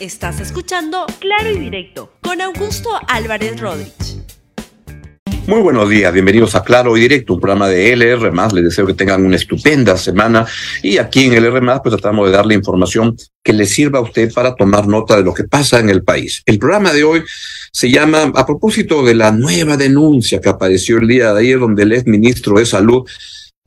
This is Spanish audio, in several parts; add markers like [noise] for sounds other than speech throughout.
Estás escuchando Claro y Directo con Augusto Álvarez Rodríguez. Muy buenos días, bienvenidos a Claro y Directo, un programa de LR. Les deseo que tengan una estupenda semana. Y aquí en LR, pues tratamos de darle información que le sirva a usted para tomar nota de lo que pasa en el país. El programa de hoy se llama, a propósito de la nueva denuncia que apareció el día de ayer, donde el ex ministro de Salud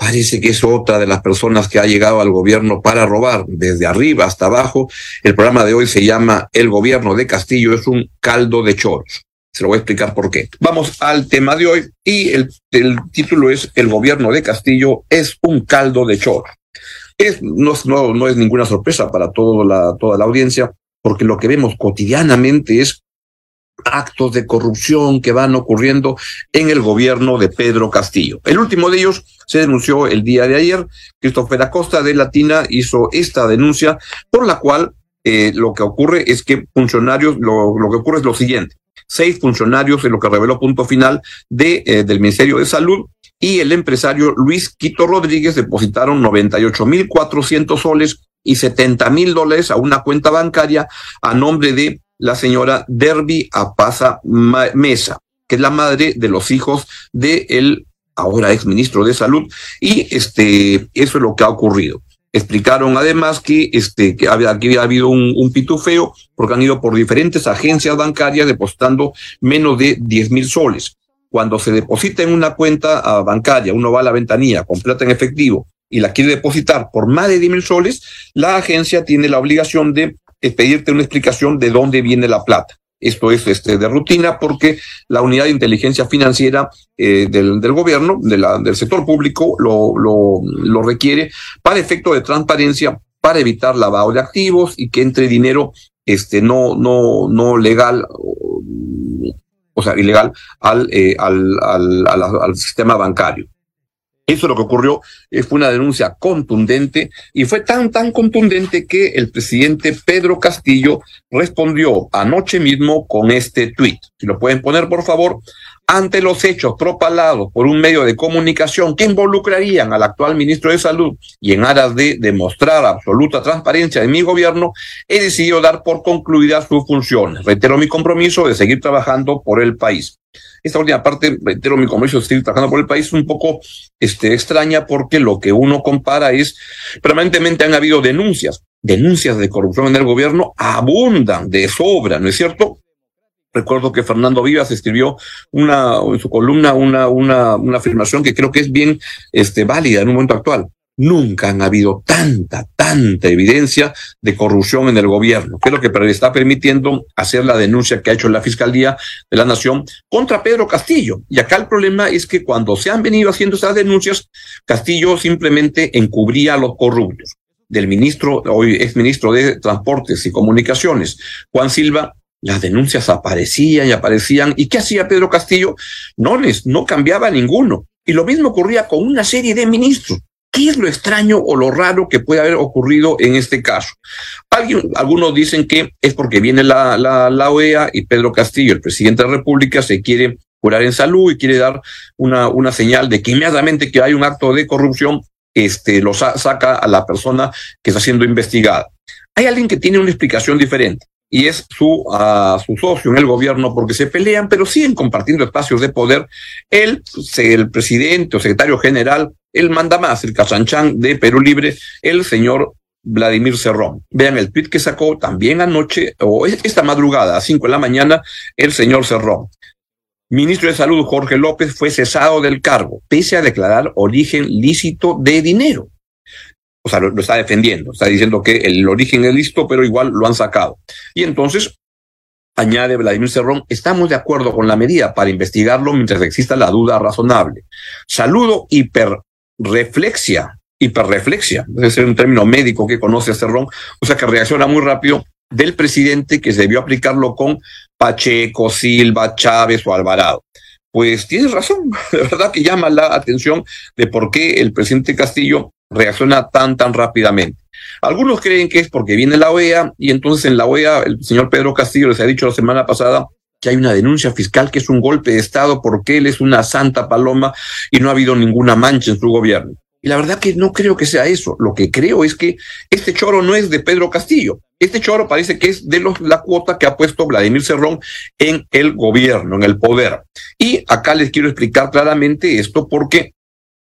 parece que es otra de las personas que ha llegado al gobierno para robar, desde arriba hasta abajo. El programa de hoy se llama El gobierno de Castillo es un caldo de choros. Se lo voy a explicar por qué. Vamos al tema de hoy y el, título es El gobierno de Castillo es un caldo de choros. Es, no, no, no es ninguna sorpresa para la, toda la audiencia, porque lo que vemos cotidianamente es actos de corrupción que van ocurriendo en el gobierno de Pedro Castillo. El último de ellos se denunció el día de ayer. Christopher Acosta de Latina hizo esta denuncia por la cual eh, lo que ocurre es que funcionarios, lo, lo, que ocurre es lo siguiente. Seis funcionarios, en lo que reveló punto final de, eh, del Ministerio de Salud, y el empresario Luis Quito Rodríguez depositaron 98 mil 400 soles y 70 mil dólares a una cuenta bancaria a nombre de la señora Derby Apaza Mesa, que es la madre de los hijos del el ahora ex ministro de Salud, y este, eso es lo que ha ocurrido. Explicaron además que, este, que había, aquí habido un, pitufeo porque han ido por diferentes agencias bancarias depositando menos de 10 mil soles. Cuando se deposita en una cuenta ah, bancaria, uno va a la ventanilla con en efectivo y la quiere depositar por más de 10 mil soles, la agencia tiene la obligación de es pedirte una explicación de dónde viene la plata. Esto es este, de rutina porque la unidad de inteligencia financiera eh, del, del, gobierno, de la, del sector público, lo, lo, lo requiere para efecto de transparencia, para evitar lavado de activos y que entre dinero este, no, no, no legal, o sea, ilegal al, eh, al, al, al, al sistema bancario. Eso es lo que ocurrió, eh, fue una denuncia contundente y fue tan, tan contundente que el presidente Pedro Castillo respondió anoche mismo con este tuit. Si lo pueden poner, por favor, ante los hechos propalados por un medio de comunicación que involucrarían al actual ministro de Salud y en aras de demostrar absoluta transparencia de mi gobierno, he decidido dar por concluidas sus funciones. Reitero mi compromiso de seguir trabajando por el país. Esta última parte, reitero mi compromiso de seguir trabajando por el país, un poco este, extraña porque lo que uno compara es, permanentemente han habido denuncias, denuncias de corrupción en el gobierno abundan de sobra, ¿no es cierto? Recuerdo que Fernando Vivas escribió una, en su columna una, una, una afirmación que creo que es bien este, válida en un momento actual. Nunca han habido tanta, tanta evidencia de corrupción en el gobierno, que es lo que está permitiendo hacer la denuncia que ha hecho la Fiscalía de la Nación contra Pedro Castillo. Y acá el problema es que cuando se han venido haciendo esas denuncias, Castillo simplemente encubría a los corruptos. Del ministro, hoy ex ministro de Transportes y Comunicaciones, Juan Silva, las denuncias aparecían y aparecían. ¿Y qué hacía Pedro Castillo? No les, no cambiaba ninguno. Y lo mismo ocurría con una serie de ministros. ¿Qué es lo extraño o lo raro que puede haber ocurrido en este caso? Alguien, algunos dicen que es porque viene la, la, la OEA y Pedro Castillo, el presidente de la República, se quiere curar en salud y quiere dar una, una señal de que inmediatamente que hay un acto de corrupción, este, lo sa saca a la persona que está siendo investigada. Hay alguien que tiene una explicación diferente y es su, uh, su socio en el gobierno porque se pelean, pero siguen compartiendo espacios de poder. Él, el presidente o secretario general, él manda más, el Cachanchán de Perú Libre, el señor Vladimir Cerrón. Vean el tweet que sacó también anoche, o esta madrugada, a cinco de la mañana, el señor Cerrón. Ministro de Salud Jorge López fue cesado del cargo, pese a declarar origen lícito de dinero o sea, lo, está defendiendo, está diciendo que el origen es listo, pero igual lo han sacado. Y entonces, añade Vladimir Cerrón, estamos de acuerdo con la medida para investigarlo mientras exista la duda razonable. Saludo hiperreflexia, hiperreflexia, ser un término médico que conoce a Cerrón, o sea que reacciona muy rápido del presidente que se debió aplicarlo con Pacheco, Silva, Chávez o Alvarado. Pues tienes razón, [laughs] de verdad que llama la atención de por qué el presidente Castillo reacciona tan, tan rápidamente. Algunos creen que es porque viene la OEA y entonces en la OEA el señor Pedro Castillo les ha dicho la semana pasada que hay una denuncia fiscal que es un golpe de Estado porque él es una santa paloma y no ha habido ninguna mancha en su gobierno. Y la verdad que no creo que sea eso. Lo que creo es que este choro no es de Pedro Castillo. Este choro parece que es de los, la cuota que ha puesto Vladimir Cerrón en el gobierno, en el poder. Y acá les quiero explicar claramente esto porque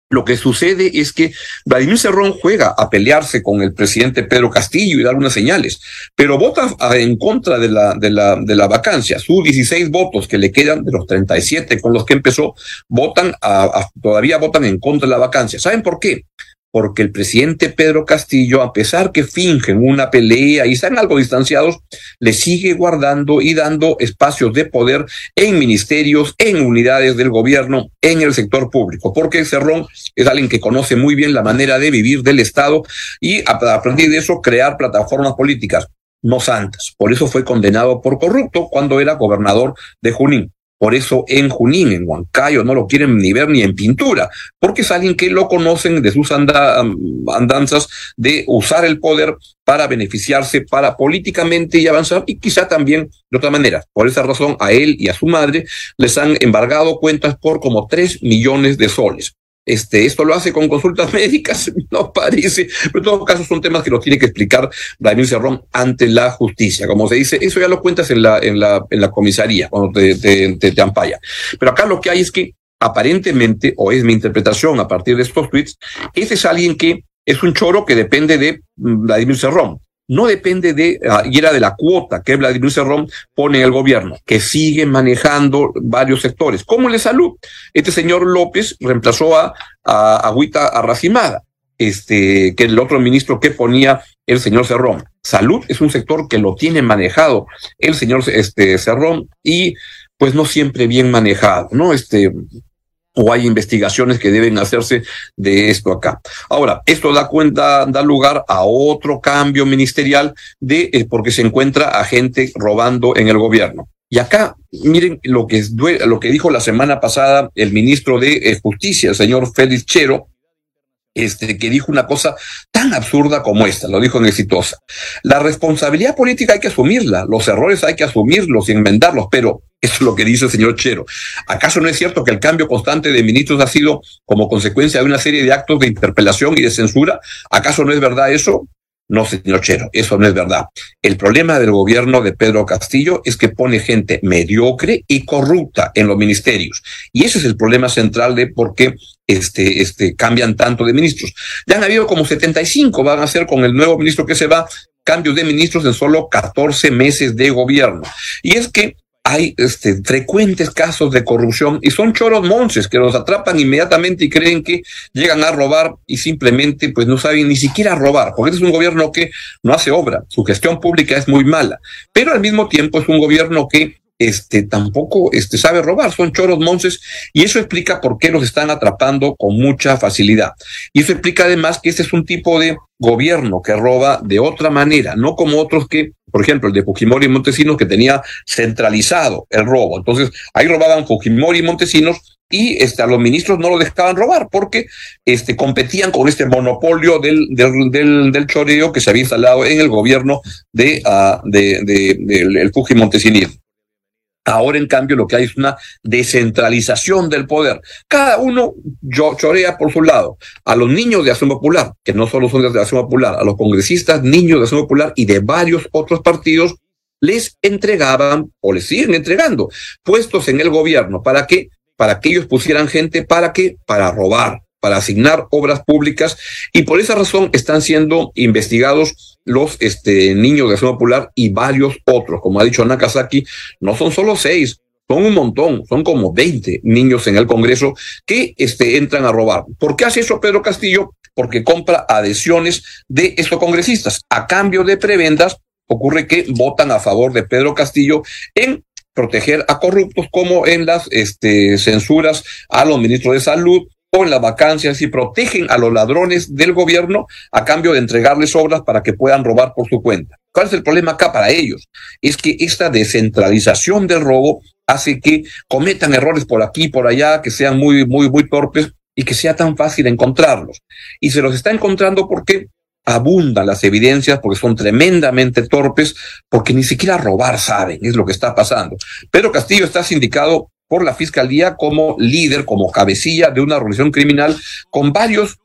lo que sucede es que Vladimir Cerrón juega a pelearse con el presidente Pedro Castillo y dar unas señales, pero vota en contra de la, de la, de la vacancia. Sus 16 votos que le quedan de los 37 con los que empezó, votan a, todavía votan en contra de la vacancia. ¿Saben por qué? Porque el presidente Pedro Castillo, a pesar que fingen una pelea y están algo distanciados, le sigue guardando y dando espacios de poder en ministerios, en unidades del gobierno, en el sector público, porque Cerrón es alguien que conoce muy bien la manera de vivir del Estado y a partir de eso crear plataformas políticas no santas. Por eso fue condenado por corrupto cuando era gobernador de Junín. Por eso en Junín, en Huancayo, no lo quieren ni ver ni en pintura, porque es alguien que lo conocen de sus andanzas de usar el poder para beneficiarse, para políticamente y avanzar, y quizá también de otra manera. Por esa razón, a él y a su madre les han embargado cuentas por como tres millones de soles. Este, esto lo hace con consultas [laughs] médicas, no parece, pero en todo caso son temas que lo tiene que explicar Vladimir Cerrón ante la justicia. Como se dice, eso ya lo cuentas en la, en la, en la comisaría, cuando te, te, te, te. Pero acá lo que hay es que aparentemente, o es mi interpretación a partir de estos tweets, ese es alguien que es un choro que depende de Vladimir Cerrón no depende de, uh, y era de la cuota que Vladimir Cerrón pone el gobierno, que sigue manejando varios sectores, como de salud. Este señor López reemplazó a, a Agüita Arracimada, este, que el otro ministro que ponía el señor Cerrón. Salud es un sector que lo tiene manejado el señor este, Cerrón y pues no siempre bien manejado, ¿no? Este, o hay investigaciones que deben hacerse de esto acá. Ahora, esto da cuenta, da lugar a otro cambio ministerial de eh, porque se encuentra a gente robando en el gobierno. Y acá, miren lo que, lo que dijo la semana pasada el ministro de eh, Justicia, el señor Félix Chero, este, que dijo una cosa tan absurda como esta, lo dijo en Exitosa. La responsabilidad política hay que asumirla, los errores hay que asumirlos y enmendarlos, pero eso es lo que dice el señor Chero. ¿Acaso no es cierto que el cambio constante de ministros ha sido como consecuencia de una serie de actos de interpelación y de censura? ¿Acaso no es verdad eso? No, señor Chero, eso no es verdad. El problema del gobierno de Pedro Castillo es que pone gente mediocre y corrupta en los ministerios. Y ese es el problema central de por qué este, este, cambian tanto de ministros. Ya han habido como 75, van a ser con el nuevo ministro que se va, cambios de ministros en solo 14 meses de gobierno. Y es que hay este, frecuentes casos de corrupción y son choros monces que los atrapan inmediatamente y creen que llegan a robar y simplemente pues no saben ni siquiera robar, porque este es un gobierno que no hace obra, su gestión pública es muy mala, pero al mismo tiempo es un gobierno que este, tampoco este, sabe robar, son choros monces, y eso explica por qué los están atrapando con mucha facilidad. Y eso explica además que este es un tipo de gobierno que roba de otra manera, no como otros que, por ejemplo, el de Fujimori y Montesinos, que tenía centralizado el robo. Entonces, ahí robaban Fujimori y Montesinos y este, a los ministros no lo dejaban robar porque este, competían con este monopolio del, del, del, choreo que se había instalado en el gobierno de, uh, de, de, del Fujimori Montesinos. Ahora, en cambio, lo que hay es una descentralización del poder. Cada uno chorea por su lado. A los niños de Acción Popular, que no solo son de Acción Popular, a los congresistas, niños de Acción Popular y de varios otros partidos, les entregaban o les siguen entregando puestos en el gobierno. ¿Para qué? Para que ellos pusieran gente, ¿para qué? Para robar, para asignar obras públicas y por esa razón están siendo investigados los este, niños de Acción Popular y varios otros. Como ha dicho Nakazaki, no son solo seis, son un montón, son como 20 niños en el Congreso que este, entran a robar. ¿Por qué hace eso Pedro Castillo? Porque compra adhesiones de estos congresistas. A cambio de prebendas, ocurre que votan a favor de Pedro Castillo en proteger a corruptos como en las este, censuras a los ministros de salud, con las vacancias y protegen a los ladrones del gobierno a cambio de entregarles obras para que puedan robar por su cuenta. ¿Cuál es el problema acá para ellos? Es que esta descentralización del robo hace que cometan errores por aquí y por allá, que sean muy, muy, muy torpes y que sea tan fácil encontrarlos. Y se los está encontrando porque abundan las evidencias, porque son tremendamente torpes, porque ni siquiera robar saben, es lo que está pasando. Pedro Castillo está sindicado por la Fiscalía como líder, como cabecilla de una organización criminal con varios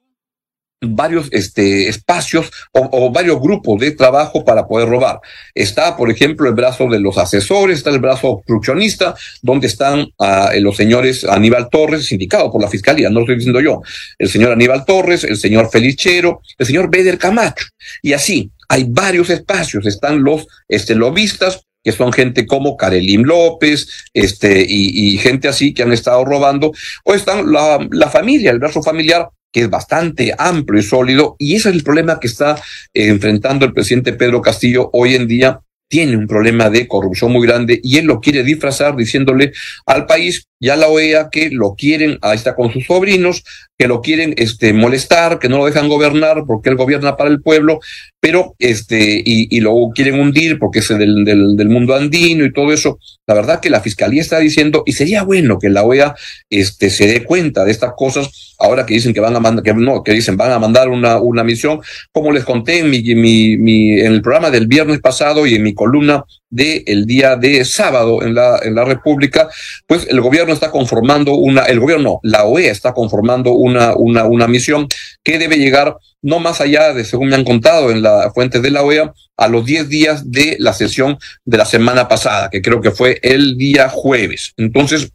varios este, espacios o, varios grupos de trabajo para poder robar. Está, por ejemplo, el brazo de los asesores, está el brazo obstruccionista, donde están ah, los señores Aníbal Torres, sindicado por la Fiscalía, no lo estoy diciendo yo, el señor Aníbal Torres, el señor Felichero, el señor Beder Camacho. Y así, hay varios espacios, están los este, lobistas, que son gente como Karelim López, este, y, gente así que han estado robando, o están la, la familia, el brazo familiar que es bastante amplio y sólido, y ese es el problema que está eh, enfrentando el presidente Pedro Castillo hoy en día. Tiene un problema de corrupción muy grande y él lo quiere disfrazar diciéndole al país y a la OEA que lo quieren, ahí está con sus sobrinos, que lo quieren este, molestar, que no lo dejan gobernar porque él gobierna para el pueblo, pero este, y, y lo quieren hundir porque es del, del, del, mundo andino y todo eso. La verdad que la fiscalía está diciendo, y sería bueno que la OEA este, se dé cuenta de estas cosas, ahora que dicen que van a mandar, que no, que dicen van a mandar una, una misión, como les conté en mi, mi, mi, en el programa del viernes pasado y en mi columna del día de sábado en la, en la República, pues el gobierno está conformando una, el gobierno, la OEA está conformando una, una, una misión que debe llegar no más allá de, según me han contado en la fuente de la OEA, a los 10 días de la sesión de la semana pasada, que creo que fue el día jueves. Entonces,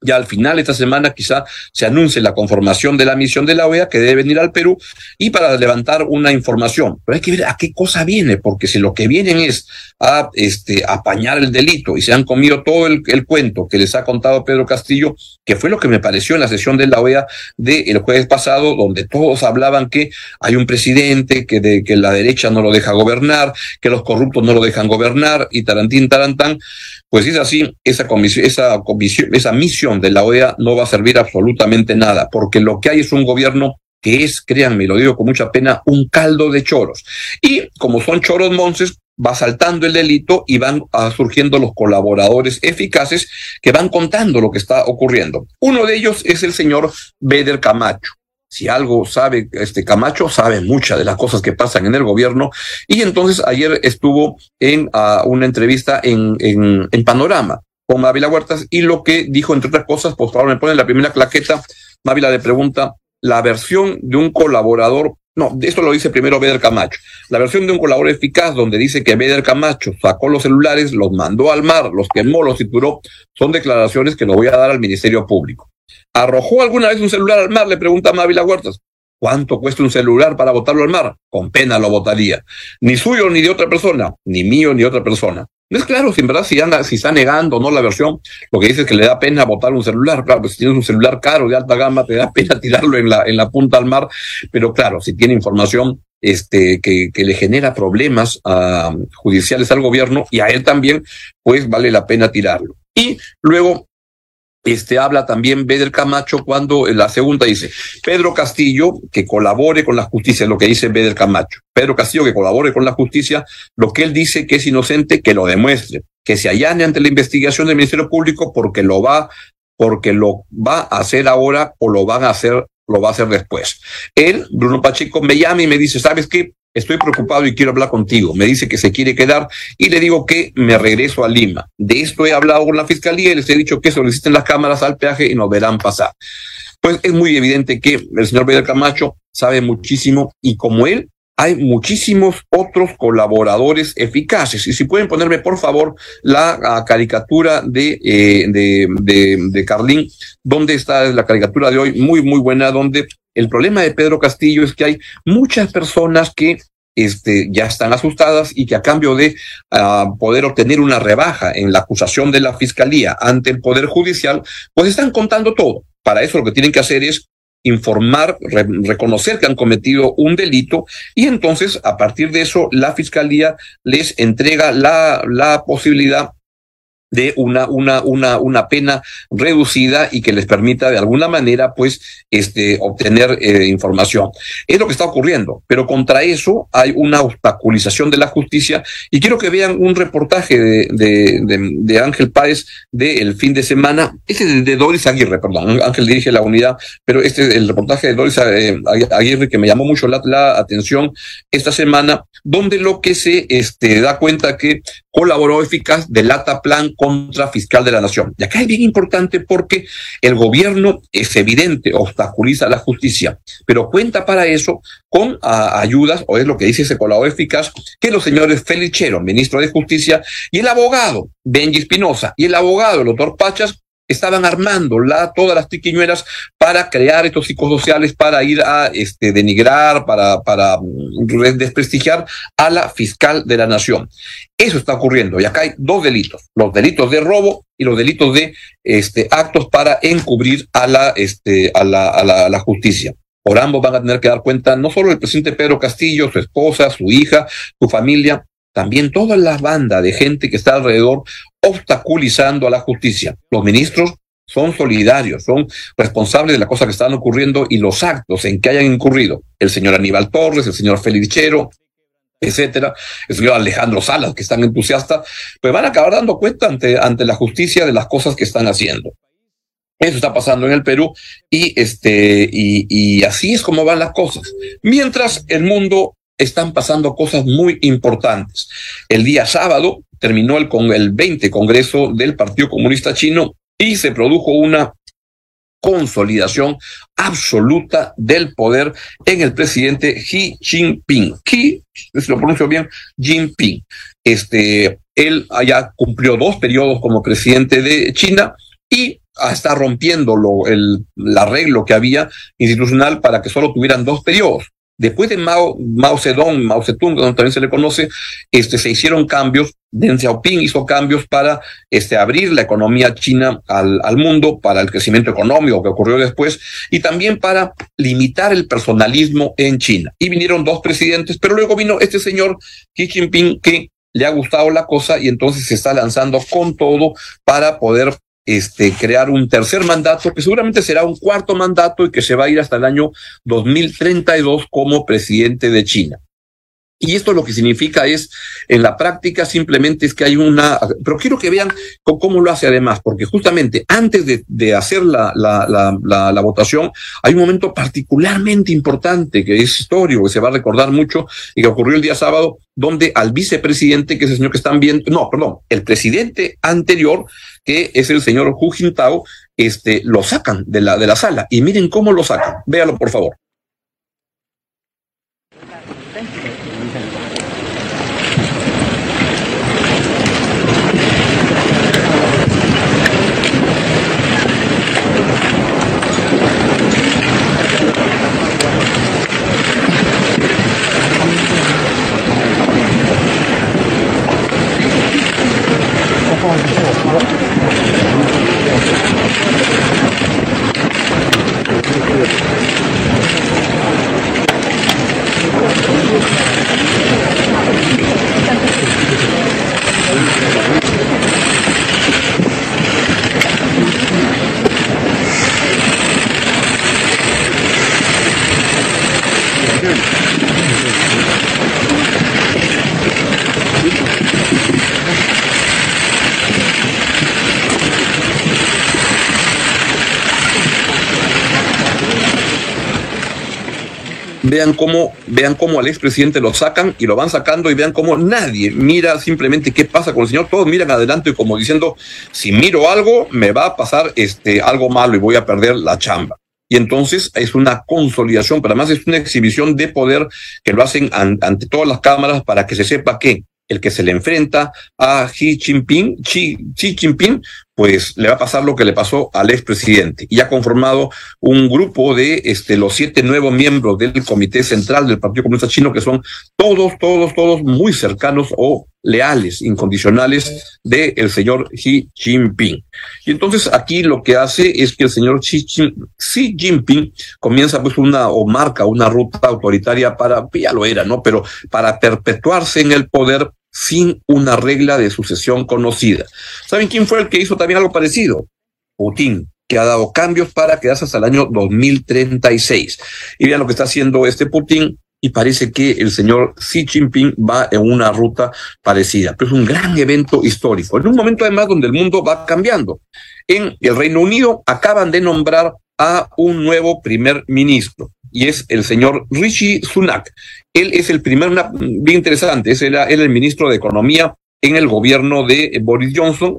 ya al final de esta semana quizá se anuncie la conformación de la misión de la OEA que debe venir al Perú y para levantar una información. Pero hay que ver a qué cosa viene, porque si lo que vienen es a este, apañar el delito y se han comido todo el, cuento que les ha contado Pedro Castillo, que fue lo que me pareció en la sesión de la OEA del jueves pasado, donde todos hablaban que hay un presidente, que, de, que la derecha no lo deja gobernar, que los corruptos no lo dejan gobernar y tarantín, tarantán. Pues es así, esa comisión, esa comisión, esa misión de la OEA no va a servir absolutamente nada, porque lo que hay es un gobierno que es, créanme, lo digo con mucha pena, un caldo de choros. Y como son choros monces, va saltando el delito y van surgiendo los colaboradores eficaces que van contando lo que está ocurriendo. Uno de ellos es el señor Beder Camacho si algo sabe este Camacho, sabe muchas de las cosas que pasan en el gobierno. Y entonces ayer estuvo en ah, una entrevista en, en, en, Panorama con Mávila Huertas y lo que dijo, entre otras cosas, pues ahora me pone la primera claqueta, Mávila le pregunta la versión de un colaborador, no, esto lo dice primero Beder Camacho, la versión de un colaborador eficaz donde dice que Beder Camacho sacó los celulares, los mandó al mar, los quemó, los trituró, son declaraciones que lo voy a dar al Ministerio Público. ¿Arrojó alguna vez un celular al mar? Le pregunta Mávila Huertas. ¿Cuánto cuesta un celular para botarlo al mar? Con pena lo botaría. Ni suyo ni de otra persona, ni mío ni otra persona. No es claro si en verdad si, anda, si está negando o no la versión, lo que dice es que le da pena botar un celular. Claro, pues si tienes un celular caro de alta gama, te da [laughs] pena tirarlo en la, en la punta al mar. Pero claro, si tiene información este, que, que le genera problemas uh, judiciales al gobierno y a él también, pues vale la pena tirarlo. Y luego este, habla también Beder Camacho cuando en la segunda dice, Pedro Castillo que colabore con la justicia, lo que dice Beder Camacho. Pedro Castillo que colabore con la justicia, lo que él dice que es inocente, que lo demuestre, que se allane ante la investigación del Ministerio Público porque lo va, porque lo va a hacer ahora o lo van a hacer, lo va a hacer después. Él, Bruno Pacheco, me llama y me dice, ¿sabes qué? Estoy preocupado y quiero hablar contigo. Me dice que se quiere quedar y le digo que me regreso a Lima. De esto he hablado con la fiscalía y les he dicho que soliciten las cámaras al peaje y nos verán pasar. Pues es muy evidente que el señor Pedro Camacho sabe muchísimo y como él, hay muchísimos otros colaboradores eficaces. Y si pueden ponerme, por favor, la caricatura de, eh, de, de, de Carlín, donde está la caricatura de hoy, muy, muy buena, donde el problema de Pedro Castillo es que hay muchas personas que este, ya están asustadas y que a cambio de uh, poder obtener una rebaja en la acusación de la fiscalía ante el Poder Judicial, pues están contando todo. Para eso lo que tienen que hacer es informar, re reconocer que han cometido un delito y entonces a partir de eso la fiscalía les entrega la, la posibilidad de una, una, una, una pena reducida y que les permita de alguna manera, pues, este, obtener eh, información. Es lo que está ocurriendo, pero contra eso hay una obstaculización de la justicia y quiero que vean un reportaje de, de, de, de Ángel Páez del fin de semana, este es de Doris Aguirre, perdón, Ángel dirige la unidad, pero este es el reportaje de Doris eh, Aguirre que me llamó mucho la, la atención esta semana, donde lo que se este, da cuenta que colaboró eficaz del ATA Plan contra Fiscal de la Nación. Y acá es bien importante porque el gobierno es evidente, obstaculiza la justicia, pero cuenta para eso con ayudas, o es lo que dice ese colaborador eficaz, que los señores Felichero, ministro de Justicia, y el abogado Benji Espinosa, y el abogado, el doctor Pachas, estaban armando la, todas las triquiñuelas para crear estos psicosociales, para ir a este, denigrar, para, para mm, desprestigiar a la fiscal de la nación. Eso está ocurriendo y acá hay dos delitos, los delitos de robo y los delitos de este, actos para encubrir a la, este, a la, a la, a la justicia. Por ambos van a tener que dar cuenta no solo el presidente Pedro Castillo, su esposa, su hija, su familia, también toda la banda de gente que está alrededor obstaculizando a la justicia. Los ministros son solidarios, son responsables de las cosas que están ocurriendo y los actos en que hayan incurrido. El señor Aníbal Torres, el señor Felichero, etcétera, el señor Alejandro Salas, que están entusiastas, pues van a acabar dando cuenta ante, ante la justicia de las cosas que están haciendo. Eso está pasando en el Perú y, este, y, y así es como van las cosas. Mientras el mundo están pasando cosas muy importantes. El día sábado terminó el, con el 20 Congreso del Partido Comunista Chino y se produjo una consolidación absoluta del poder en el presidente Xi Jinping. Xi, si lo pronuncio bien, Jinping. Este, él ya cumplió dos periodos como presidente de China y está rompiendo lo, el, el arreglo que había institucional para que solo tuvieran dos periodos. Después de Mao, Mao Zedong, Mao Zedong, donde también se le conoce, este, se hicieron cambios. Deng Xiaoping hizo cambios para este, abrir la economía china al mundo, para el crecimiento económico que ocurrió después, y también para limitar el personalismo en China. Y vinieron dos presidentes, pero luego vino este señor Xi Jinping que le ha gustado la cosa y entonces se está lanzando con todo para poder este, crear un tercer mandato, que seguramente será un cuarto mandato y que se va a ir hasta el año 2032 como presidente de China. Y esto lo que significa es, en la práctica simplemente es que hay una, pero quiero que vean cómo lo hace además, porque justamente antes de, hacer la, la, la, la, votación, hay un momento particularmente importante que es histórico, que se va a recordar mucho y que ocurrió el día sábado, donde al vicepresidente, que es el señor que están viendo, no, perdón, el presidente anterior, que es el señor Hu Jintao, este, lo sacan de la, de la sala. Y miren cómo lo sacan. Véalo, por favor. Vean cómo, vean cómo al expresidente lo sacan y lo van sacando y vean cómo nadie mira simplemente qué pasa con el señor, todos miran adelante como diciendo, si miro algo, me va a pasar este, algo malo y voy a perder la chamba. Y entonces es una consolidación, pero además es una exhibición de poder que lo hacen ante todas las cámaras para que se sepa que el que se le enfrenta a Xi Jinping, Xi, Xi Jinping, pues le va a pasar lo que le pasó al expresidente. Y ha conformado un grupo de este, los siete nuevos miembros del Comité Central del Partido Comunista Chino, que son todos, todos, todos muy cercanos o leales, incondicionales del el señor Xi Jinping. Y entonces aquí lo que hace es que el señor Xi, Xi Jinping comienza pues una o marca una ruta autoritaria para, ya lo era, ¿no? Pero para perpetuarse en el poder sin una regla de sucesión conocida. ¿Saben quién fue el que hizo también algo parecido? Putin, que ha dado cambios para quedarse hasta el año 2036. Y vean lo que está haciendo este Putin y parece que el señor Xi Jinping va en una ruta parecida. Pero es un gran evento histórico, en un momento además donde el mundo va cambiando. En el Reino Unido acaban de nombrar a un nuevo primer ministro y es el señor Rishi Sunak. Él es el primer, bien interesante, es el, el ministro de Economía en el gobierno de Boris Johnson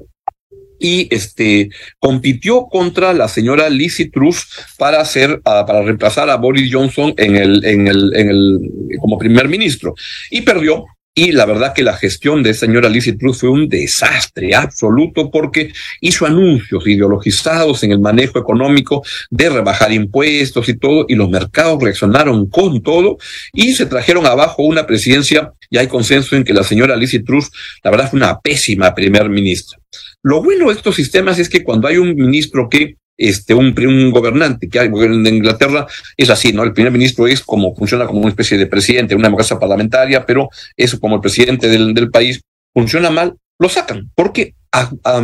y este compitió contra la señora Lizzie Truss para hacer para reemplazar a Boris Johnson en el en el en el como primer ministro y perdió y la verdad que la gestión de señora Lizzie Truss fue un desastre absoluto porque hizo anuncios ideologizados en el manejo económico de rebajar impuestos y todo, y los mercados reaccionaron con todo y se trajeron abajo una presidencia, y hay consenso en que la señora Lizzie Truss, la verdad, fue una pésima primer ministra. Lo bueno de estos sistemas es que cuando hay un ministro que este, un, gobernante, que hay, en Inglaterra es así, ¿no? El primer ministro es como, funciona como una especie de presidente, una democracia parlamentaria, pero eso como el presidente del, del país funciona mal, lo sacan, porque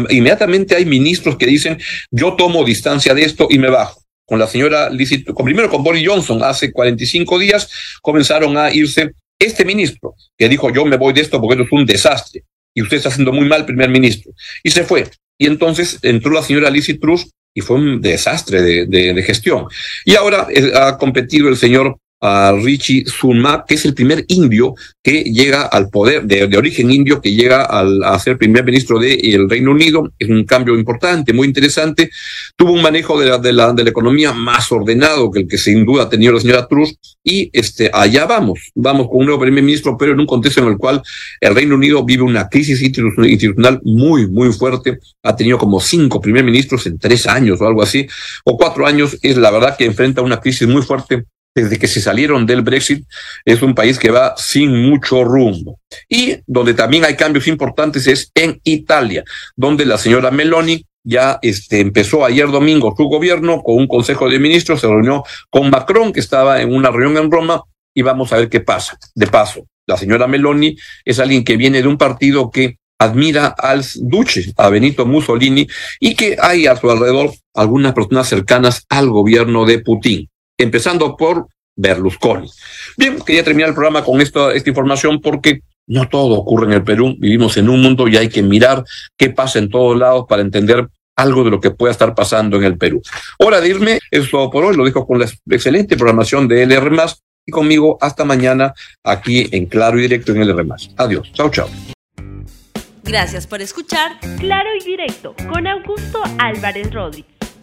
inmediatamente hay ministros que dicen, yo tomo distancia de esto y me bajo. Con la señora Lizzie, con, primero con Boris Johnson, hace 45 días comenzaron a irse este ministro, que dijo, yo me voy de esto porque esto es un desastre, y usted está haciendo muy mal, primer ministro, y se fue. Y entonces entró la señora Lizzie Truss y fue un desastre de, de, gestión. Y ahora eh, ha competido el señor a Richie Sunma, que es el primer indio que llega al poder, de, de origen indio, que llega al, a ser primer ministro del Reino Unido. Es un cambio importante, muy interesante. Tuvo un manejo de la, de la, de la economía más ordenado que el que sin duda ha tenido la señora Truss. Y este, allá vamos, vamos con un nuevo primer ministro, pero en un contexto en el cual el Reino Unido vive una crisis institucional muy, muy fuerte. Ha tenido como cinco primer ministros en tres años o algo así, o cuatro años. Es la verdad que enfrenta una crisis muy fuerte desde que se salieron del Brexit, es un país que va sin mucho rumbo. Y donde también hay cambios importantes es en Italia, donde la señora Meloni ya este, empezó ayer domingo su gobierno con un consejo de ministros, se reunió con Macron, que estaba en una reunión en Roma, y vamos a ver qué pasa. De paso, la señora Meloni es alguien que viene de un partido que admira al Duce, a Benito Mussolini, y que hay a su alrededor algunas personas cercanas al gobierno de Putin empezando por Berlusconi. Bien, quería terminar el programa con esta, esta información porque no todo ocurre en el Perú, vivimos en un mundo y hay que mirar qué pasa en todos lados para entender algo de lo que pueda estar pasando en el Perú. Hora de irme, eso todo por hoy, lo dijo con la excelente programación de LR+, y conmigo hasta mañana aquí en Claro y Directo en LR+. Adiós, chao, chao. Gracias por escuchar Claro y Directo con Augusto Álvarez Rodríguez.